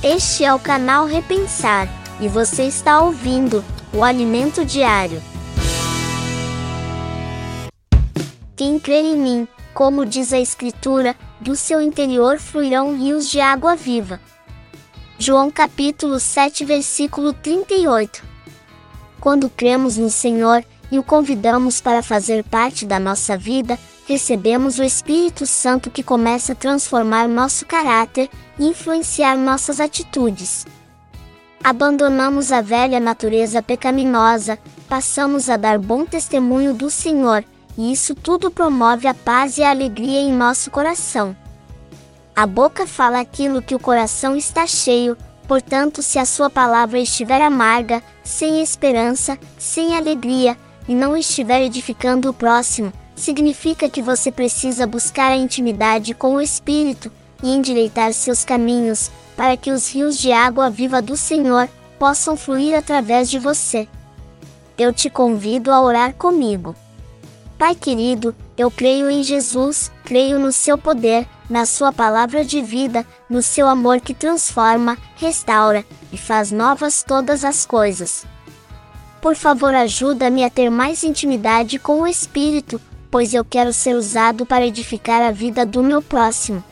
Este é o canal Repensar e você está ouvindo o Alimento Diário. Quem crer em mim, como diz a Escritura, do seu interior fluirão rios de água viva. João capítulo 7, versículo 38. Quando cremos no Senhor e o convidamos para fazer parte da nossa vida, recebemos o Espírito Santo que começa a transformar nosso caráter e influenciar nossas atitudes. Abandonamos a velha natureza pecaminosa, passamos a dar bom testemunho do Senhor, e isso tudo promove a paz e a alegria em nosso coração. A boca fala aquilo que o coração está cheio, portanto, se a sua palavra estiver amarga, sem esperança, sem alegria, e não estiver edificando o próximo, significa que você precisa buscar a intimidade com o Espírito e endireitar seus caminhos, para que os rios de água viva do Senhor possam fluir através de você. Eu te convido a orar comigo. Pai querido, eu creio em Jesus, creio no seu poder, na sua palavra de vida, no seu amor que transforma, restaura e faz novas todas as coisas. Por favor, ajuda-me a ter mais intimidade com o Espírito, pois eu quero ser usado para edificar a vida do meu próximo.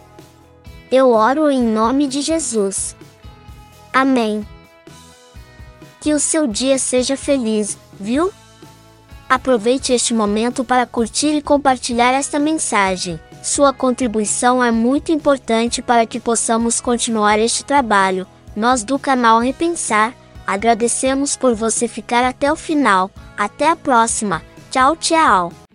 Eu oro em nome de Jesus. Amém. Que o seu dia seja feliz, viu? Aproveite este momento para curtir e compartilhar esta mensagem. Sua contribuição é muito importante para que possamos continuar este trabalho. Nós do canal Repensar agradecemos por você ficar até o final. Até a próxima. Tchau, tchau.